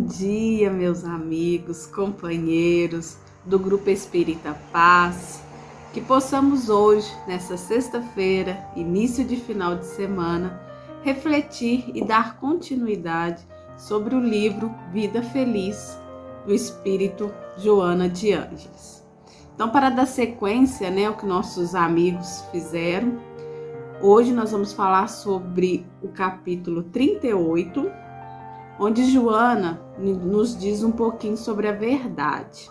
Bom dia, meus amigos, companheiros do Grupo Espírita Paz. Que possamos hoje, nessa sexta-feira, início de final de semana, refletir e dar continuidade sobre o livro Vida Feliz do Espírito Joana de Ângeles. Então, para dar sequência, né, que nossos amigos fizeram, hoje nós vamos falar sobre o capítulo 38 onde Joana nos diz um pouquinho sobre a verdade.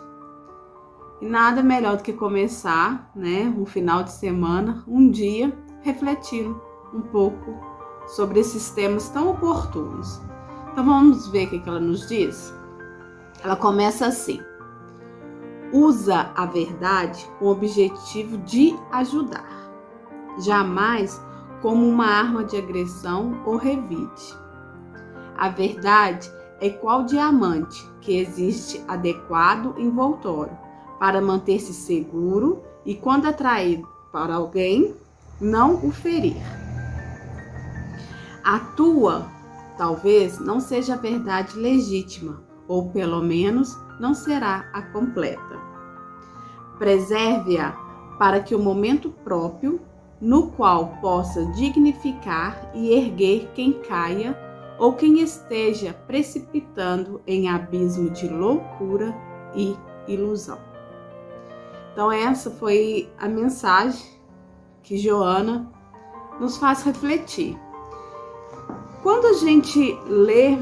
E nada melhor do que começar, né, um final de semana, um dia, refletindo um pouco sobre esses temas tão oportunos. Então vamos ver o que ela nos diz? Ela começa assim: usa a verdade com o objetivo de ajudar, jamais como uma arma de agressão ou revide. A verdade é qual diamante que existe adequado envoltório para manter-se seguro e, quando atraído para alguém, não o ferir. A tua talvez não seja a verdade legítima, ou pelo menos não será a completa. Preserve-a para que o momento próprio, no qual possa dignificar e erguer quem caia, ou quem esteja precipitando em abismo de loucura e ilusão. Então, essa foi a mensagem que Joana nos faz refletir. Quando a gente lê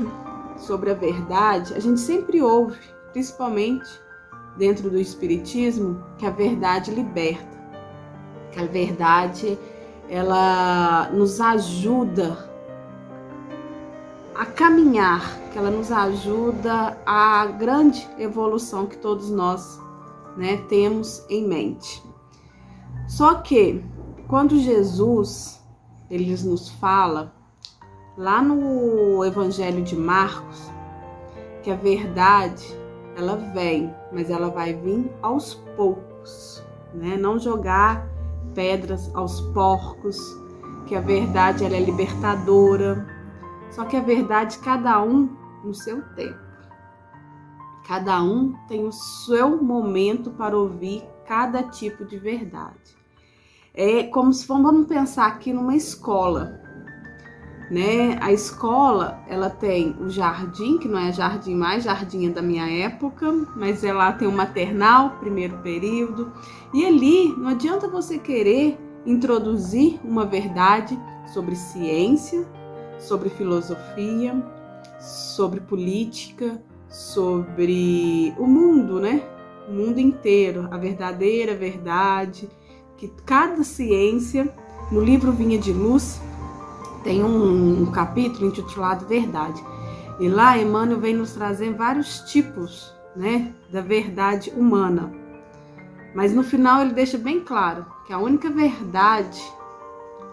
sobre a verdade, a gente sempre ouve, principalmente dentro do Espiritismo, que a verdade liberta, que a verdade ela nos ajuda a caminhar, que ela nos ajuda à grande evolução que todos nós né, temos em mente. Só que quando Jesus ele nos fala lá no Evangelho de Marcos que a verdade ela vem, mas ela vai vir aos poucos, né? Não jogar pedras aos porcos, que a verdade ela é libertadora, só que a verdade, cada um no seu tempo. Cada um tem o seu momento para ouvir cada tipo de verdade. É como se vamos pensar aqui numa escola, né? A escola, ela tem o jardim, que não é jardim mais, jardim é da minha época, mas ela tem o maternal, primeiro período, e ali não adianta você querer introduzir uma verdade sobre ciência, sobre filosofia, sobre política, sobre o mundo, né? O mundo inteiro, a verdadeira verdade, que cada ciência, no livro Vinha de Luz, tem um, um capítulo intitulado Verdade. E lá Emmanuel vem nos trazer vários tipos, né, da verdade humana. Mas no final ele deixa bem claro que a única verdade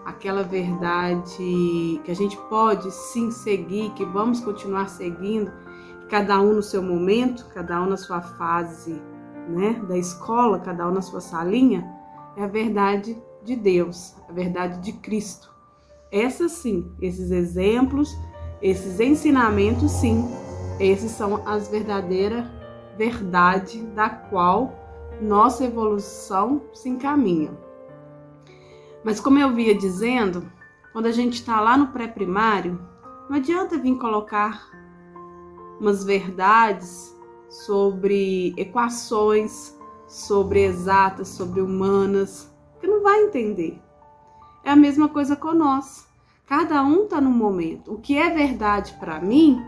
aquela verdade que a gente pode sim seguir, que vamos continuar seguindo, cada um no seu momento, cada um na sua fase, né, da escola, cada um na sua salinha, é a verdade de Deus, a verdade de Cristo. Essa sim, esses exemplos, esses ensinamentos sim, esses são as verdadeiras verdade da qual nossa evolução se encaminha. Mas como eu via dizendo, quando a gente está lá no pré-primário, não adianta vir colocar umas verdades sobre equações, sobre exatas, sobre humanas, que não vai entender. É a mesma coisa com nós. Cada um está no momento. O que é verdade para mim,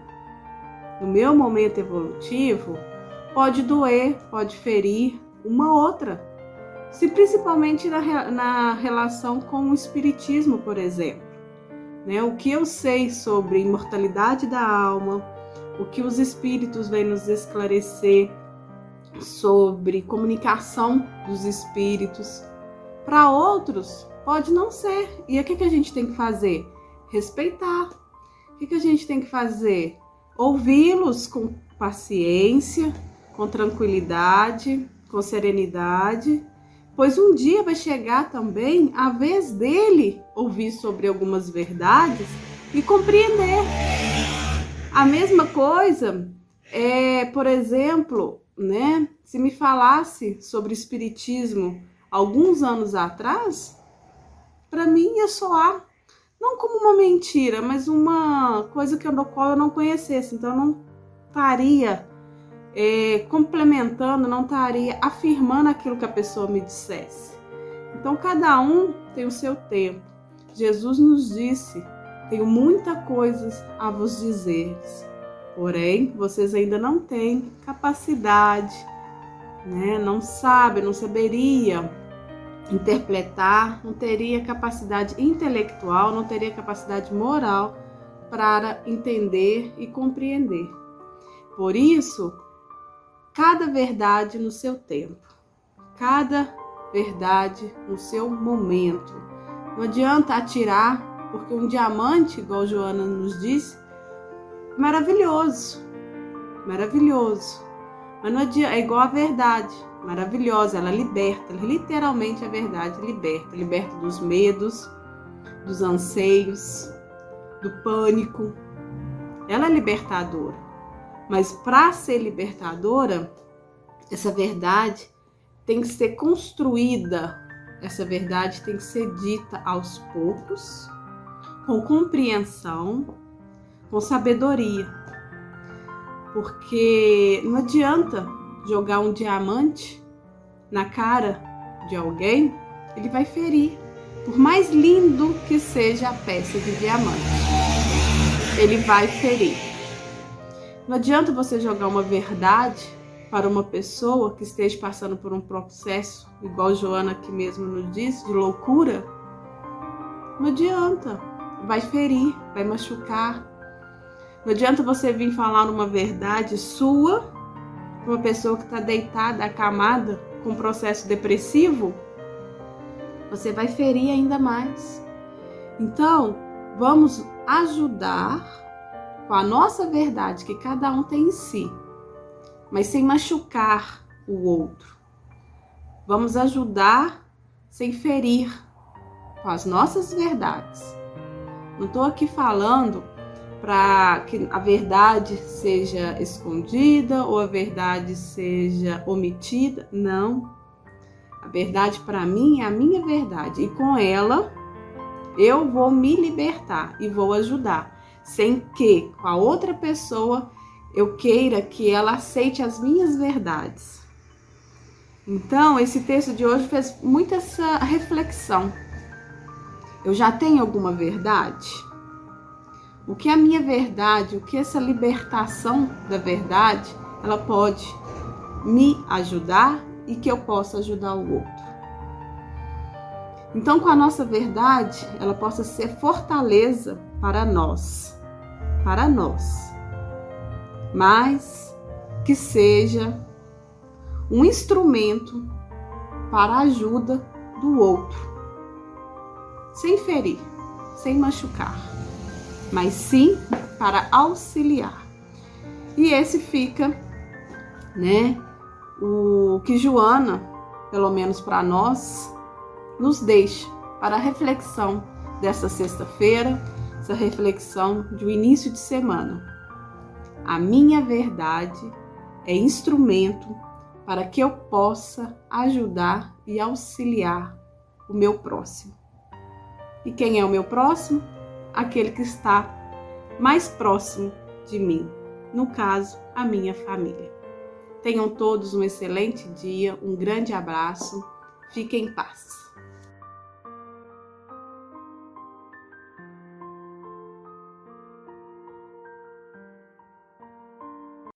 no meu momento evolutivo, pode doer, pode ferir uma outra se principalmente na, na relação com o espiritismo, por exemplo. Né? O que eu sei sobre imortalidade da alma, o que os espíritos vêm nos esclarecer sobre comunicação dos espíritos. Para outros, pode não ser. E o que, que a gente tem que fazer? Respeitar. O que, que a gente tem que fazer? Ouvi-los com paciência, com tranquilidade, com serenidade pois um dia vai chegar também a vez dele ouvir sobre algumas verdades e compreender. A mesma coisa É, por exemplo, né, se me falasse sobre espiritismo alguns anos atrás, para mim ia soar não como uma mentira, mas uma coisa que, do qual eu não conhecesse. Então, eu não estaria é, complementando, não estaria afirmando aquilo que a pessoa me dissesse. Então, cada um tem o seu tempo. Jesus nos disse: Tenho muita coisa a vos dizer, porém, vocês ainda não têm capacidade, né? não sabem, não saberia interpretar, não teria capacidade intelectual, não teria capacidade moral para entender e compreender. Por isso, cada verdade no seu tempo, cada verdade no seu momento. Não adianta atirar, porque um diamante, igual Joana nos disse, maravilhoso, maravilhoso. Mas não adianta, é igual a verdade maravilhosa, ela liberta, literalmente a verdade liberta, liberta dos medos, dos anseios, do pânico. Ela é libertadora. Mas para ser libertadora, essa verdade tem que ser construída, essa verdade tem que ser dita aos poucos, com compreensão, com sabedoria. Porque não adianta jogar um diamante na cara de alguém, ele vai ferir. Por mais lindo que seja a peça de diamante, ele vai ferir. Não adianta você jogar uma verdade para uma pessoa que esteja passando por um processo, igual Joana aqui mesmo nos disse, de loucura. Não adianta. Vai ferir, vai machucar. Não adianta você vir falar uma verdade sua uma pessoa que está deitada, acamada, com processo depressivo, você vai ferir ainda mais. Então, vamos ajudar com a nossa verdade que cada um tem em si, mas sem machucar o outro. Vamos ajudar sem ferir com as nossas verdades. Não estou aqui falando para que a verdade seja escondida ou a verdade seja omitida. Não. A verdade para mim é a minha verdade e com ela eu vou me libertar e vou ajudar, sem que com a outra pessoa eu queira que ela aceite as minhas verdades. Então, esse texto de hoje fez muito essa reflexão. Eu já tenho alguma verdade? o que é a minha verdade, o que essa libertação da verdade, ela pode me ajudar e que eu possa ajudar o outro. Então, com a nossa verdade, ela possa ser fortaleza para nós, para nós, mas que seja um instrumento para a ajuda do outro, sem ferir, sem machucar mas sim para auxiliar. E esse fica, né, o que Joana, pelo menos para nós, nos deixa para a reflexão dessa sexta-feira, essa reflexão um início de semana. A minha verdade é instrumento para que eu possa ajudar e auxiliar o meu próximo. E quem é o meu próximo? aquele que está mais próximo de mim, no caso, a minha família. Tenham todos um excelente dia, um grande abraço, fiquem em paz.